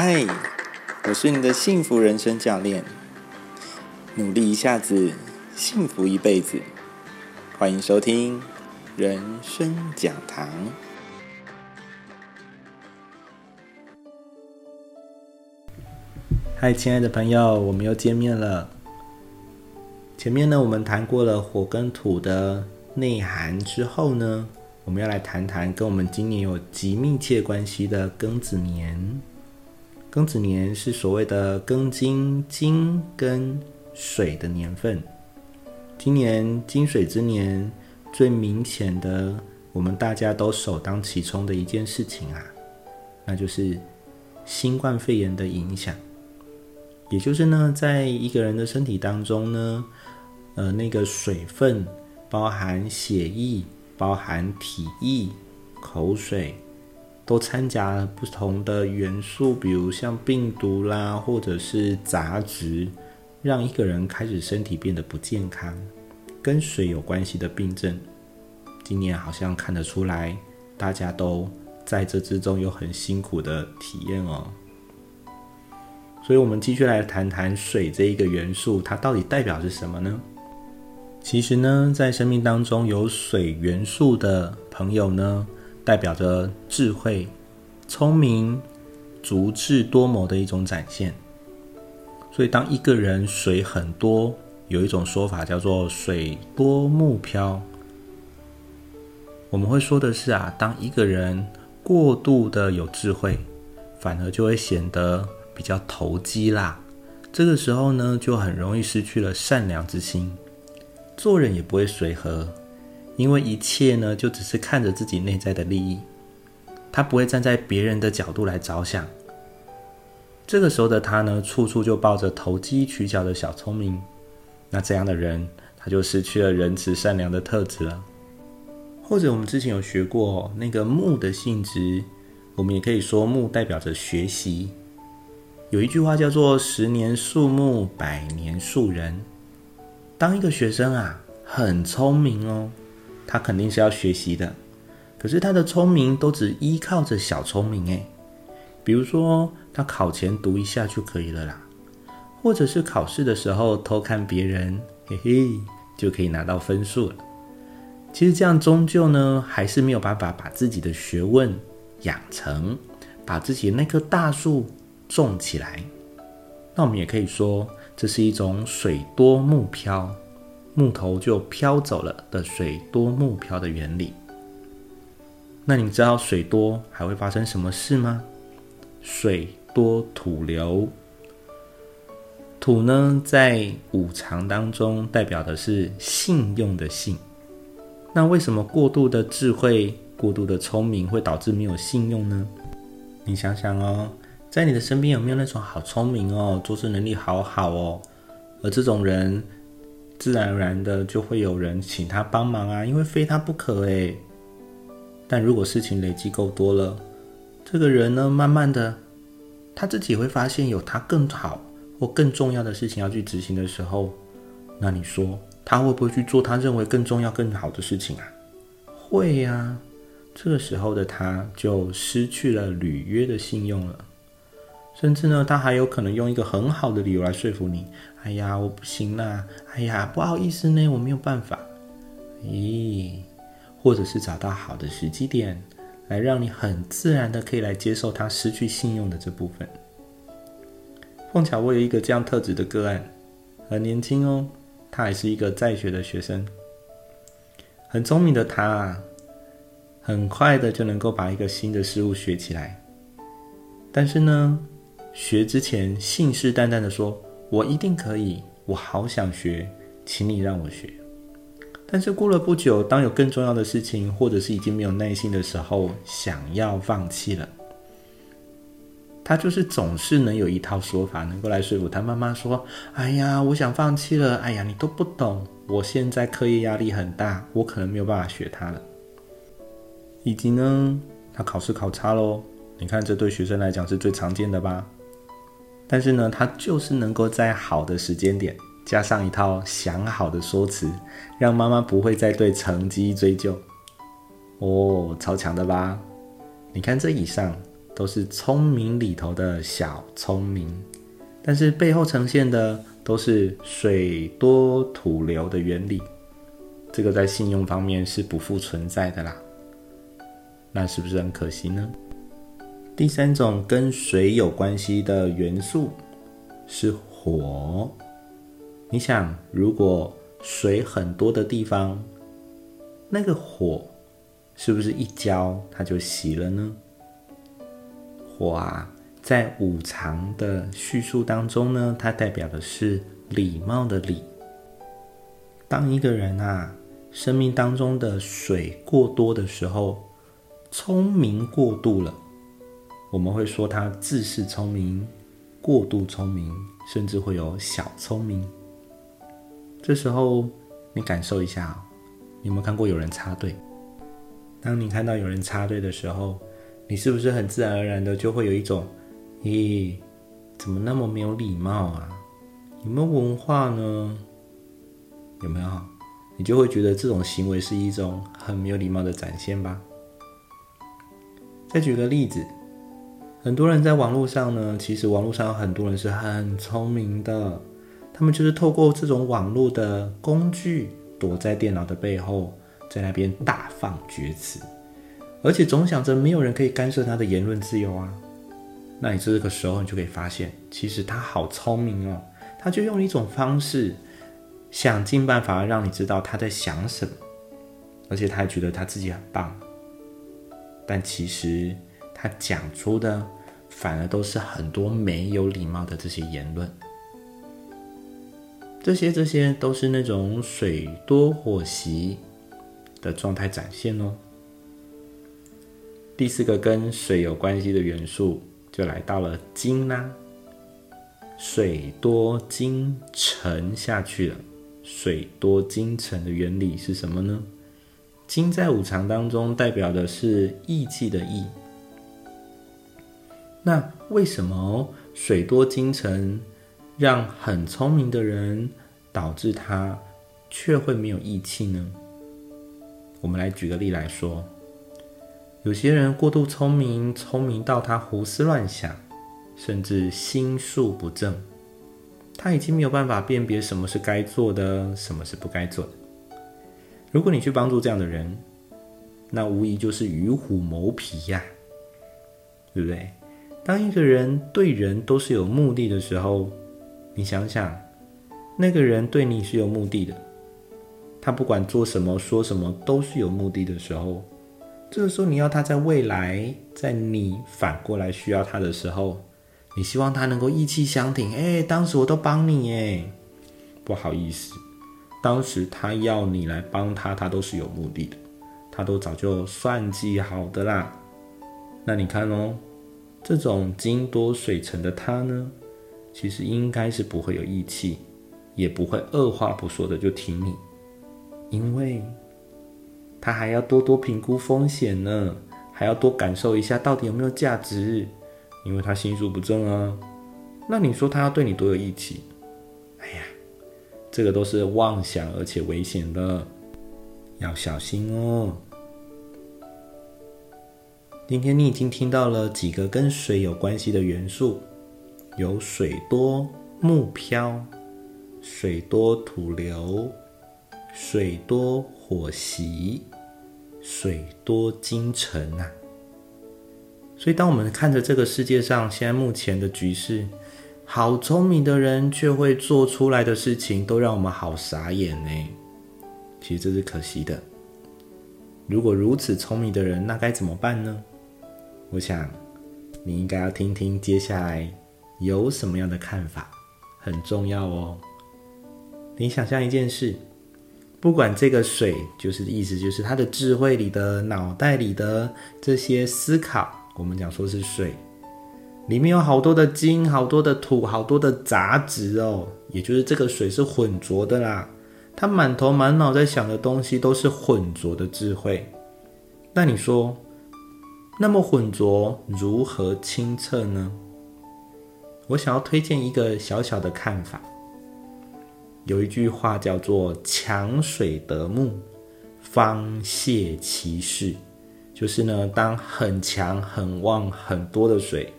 嗨，我是你的幸福人生教练。努力一下子，幸福一辈子。欢迎收听人生讲堂。嗨，亲爱的朋友，我们又见面了。前面呢，我们谈过了火跟土的内涵之后呢，我们要来谈谈跟我们今年有极密切关系的庚子年。庚子年是所谓的庚金金跟水的年份。今年金水之年，最明显的，我们大家都首当其冲的一件事情啊，那就是新冠肺炎的影响。也就是呢，在一个人的身体当中呢，呃，那个水分包含血液、包含体液、口水。都掺杂了不同的元素，比如像病毒啦，或者是杂质，让一个人开始身体变得不健康。跟水有关系的病症，今年好像看得出来，大家都在这之中有很辛苦的体验哦。所以，我们继续来谈谈水这一个元素，它到底代表是什么呢？其实呢，在生命当中有水元素的朋友呢。代表着智慧、聪明、足智多谋的一种展现。所以，当一个人水很多，有一种说法叫做“水多木漂”。我们会说的是啊，当一个人过度的有智慧，反而就会显得比较投机啦。这个时候呢，就很容易失去了善良之心，做人也不会随和。因为一切呢，就只是看着自己内在的利益，他不会站在别人的角度来着想。这个时候的他呢，处处就抱着投机取巧的小聪明，那这样的人，他就失去了仁慈善良的特质了。或者我们之前有学过那个木的性质，我们也可以说木代表着学习。有一句话叫做“十年树木，百年树人”。当一个学生啊，很聪明哦。他肯定是要学习的，可是他的聪明都只依靠着小聪明诶，比如说他考前读一下就可以了啦，或者是考试的时候偷看别人，嘿嘿，就可以拿到分数了。其实这样终究呢，还是没有办法把自己的学问养成，把自己那棵大树种起来。那我们也可以说，这是一种水多木漂。木头就飘走了的水多木漂的原理。那你知道水多还会发生什么事吗？水多土流。土呢，在五常当中代表的是信用的信。那为什么过度的智慧、过度的聪明会导致没有信用呢？你想想哦，在你的身边有没有那种好聪明哦，做事能力好好哦，而这种人？自然而然的就会有人请他帮忙啊，因为非他不可诶。但如果事情累积够多了，这个人呢，慢慢的他自己会发现有他更好或更重要的事情要去执行的时候，那你说他会不会去做他认为更重要、更好的事情啊？会呀。这个时候的他就失去了履约的信用了。甚至呢，他还有可能用一个很好的理由来说服你。哎呀，我不行啦！哎呀，不好意思呢，我没有办法。咦，或者是找到好的时机点，来让你很自然的可以来接受他失去信用的这部分。碰巧我有一个这样特质的个案，很年轻哦，他还是一个在学的学生，很聪明的他啊，很快的就能够把一个新的事物学起来，但是呢。学之前信誓旦旦的说：“我一定可以，我好想学，请你让我学。”但是过了不久，当有更重要的事情，或者是已经没有耐心的时候，想要放弃了。他就是总是能有一套说法，能够来说服他妈妈说：“哎呀，我想放弃了。哎呀，你都不懂，我现在课业压力很大，我可能没有办法学他了。”以及呢，他考试考差喽。你看，这对学生来讲是最常见的吧？但是呢，他就是能够在好的时间点加上一套想好的说辞，让妈妈不会再对成绩追究。哦，超强的吧？你看这以上都是聪明里头的小聪明，但是背后呈现的都是水多土流的原理。这个在信用方面是不复存在的啦。那是不是很可惜呢？第三种跟水有关系的元素是火。你想，如果水很多的地方，那个火是不是一浇它就熄了呢？火啊，在五常的叙述当中呢，它代表的是礼貌的礼。当一个人啊，生命当中的水过多的时候，聪明过度了，我们会说他自恃聪明、过度聪明，甚至会有小聪明。这时候，你感受一下，你有没有看过有人插队？当你看到有人插队的时候，你是不是很自然而然的就会有一种，咦，怎么那么没有礼貌啊？有没有文化呢？有没有？你就会觉得这种行为是一种很没有礼貌的展现吧？再举个例子，很多人在网络上呢，其实网络上有很多人是很聪明的，他们就是透过这种网络的工具，躲在电脑的背后，在那边大放厥词，而且总想着没有人可以干涉他的言论自由啊。那你这个时候，你就可以发现，其实他好聪明哦，他就用一种方式，想尽办法让你知道他在想什么，而且他还觉得他自己很棒。但其实他讲出的反而都是很多没有礼貌的这些言论，这些这些都是那种水多火熄的状态展现哦。第四个跟水有关系的元素就来到了金啦，水多金沉下去了，水多金沉的原理是什么呢？金在五常当中代表的是义气的义。那为什么水多金沉，让很聪明的人导致他却会没有义气呢？我们来举个例来说，有些人过度聪明，聪明到他胡思乱想，甚至心术不正，他已经没有办法辨别什么是该做的，什么是不该做的。如果你去帮助这样的人，那无疑就是与虎谋皮呀，对不对？当一个人对人都是有目的的时候，你想想，那个人对你是有目的的，他不管做什么说什么都是有目的的时候，这个时候你要他在未来，在你反过来需要他的时候，你希望他能够意气相挺。哎，当时我都帮你哎，不好意思。当时他要你来帮他，他都是有目的的，他都早就算计好的啦。那你看哦，这种金多水沉的他呢，其实应该是不会有义气，也不会二话不说的就挺你，因为他还要多多评估风险呢，还要多感受一下到底有没有价值，因为他心术不正啊。那你说他要对你多有义气？哎呀！这个都是妄想而且危险的，要小心哦。今天你已经听到了几个跟水有关系的元素，有水多木漂、水多土流、水多火熄、水多金沉呐。所以，当我们看着这个世界上现在目前的局势，好聪明的人，却会做出来的事情都让我们好傻眼呢。其实这是可惜的。如果如此聪明的人，那该怎么办呢？我想你应该要听听接下来有什么样的看法，很重要哦。你想象一件事，不管这个水，就是意思就是他的智慧里的脑袋里的这些思考，我们讲说是水。里面有好多的金，好多的土，好多的杂质哦，也就是这个水是浑浊的啦。他满头满脑在想的东西都是浑浊的智慧。那你说，那么浑浊如何清澈呢？我想要推荐一个小小的看法。有一句话叫做“强水得木，方泄其势”，就是呢，当很强、很旺、很多的水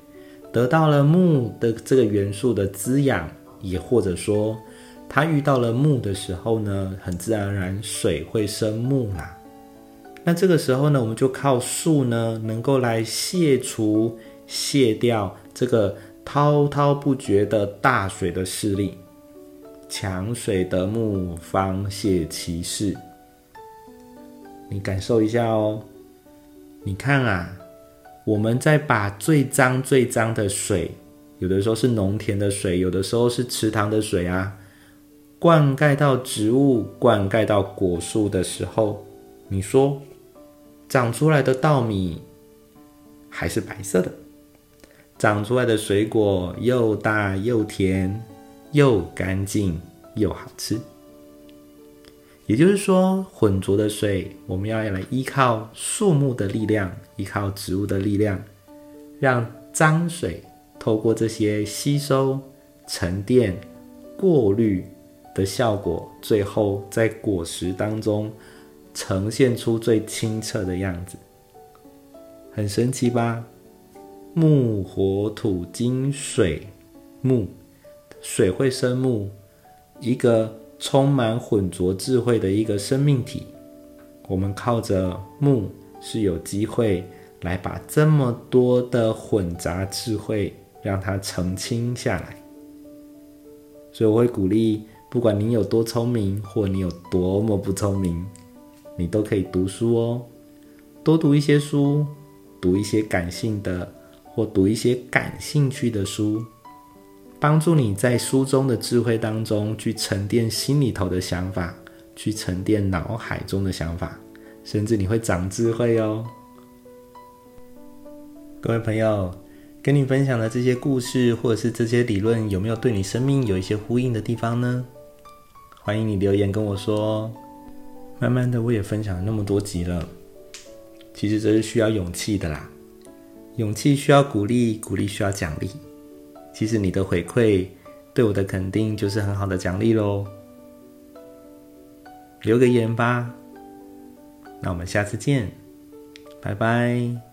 得到了木的这个元素的滋养，也或者说它遇到了木的时候呢，很自然而然水会生木啦。那这个时候呢，我们就靠树呢，能够来卸除、卸掉这个滔滔不绝的大水的势力。强水得木，方泄其势。你感受一下哦。你看啊，我们在把最脏最脏的水，有的时候是农田的水，有的时候是池塘的水啊，灌溉到植物、灌溉到果树的时候，你说长出来的稻米还是白色的，长出来的水果又大又甜。又干净又好吃，也就是说，浑浊的水，我们要来依靠树木的力量，依靠植物的力量，让脏水透过这些吸收、沉淀、过滤的效果，最后在果实当中呈现出最清澈的样子，很神奇吧？木、火、土、金、水、木。水会生木，一个充满浑浊智慧的一个生命体。我们靠着木是有机会来把这么多的混杂智慧让它澄清下来。所以我会鼓励，不管你有多聪明，或你有多么不聪明，你都可以读书哦。多读一些书，读一些感性的，或读一些感兴趣的书。帮助你在书中的智慧当中去沉淀心里头的想法，去沉淀脑海中的想法，甚至你会长智慧哦。各位朋友，跟你分享的这些故事或者是这些理论，有没有对你生命有一些呼应的地方呢？欢迎你留言跟我说。慢慢的，我也分享了那么多集了，其实这是需要勇气的啦，勇气需要鼓励，鼓励需要奖励。其实你的回馈对我的肯定就是很好的奖励喽，留个言吧，那我们下次见，拜拜。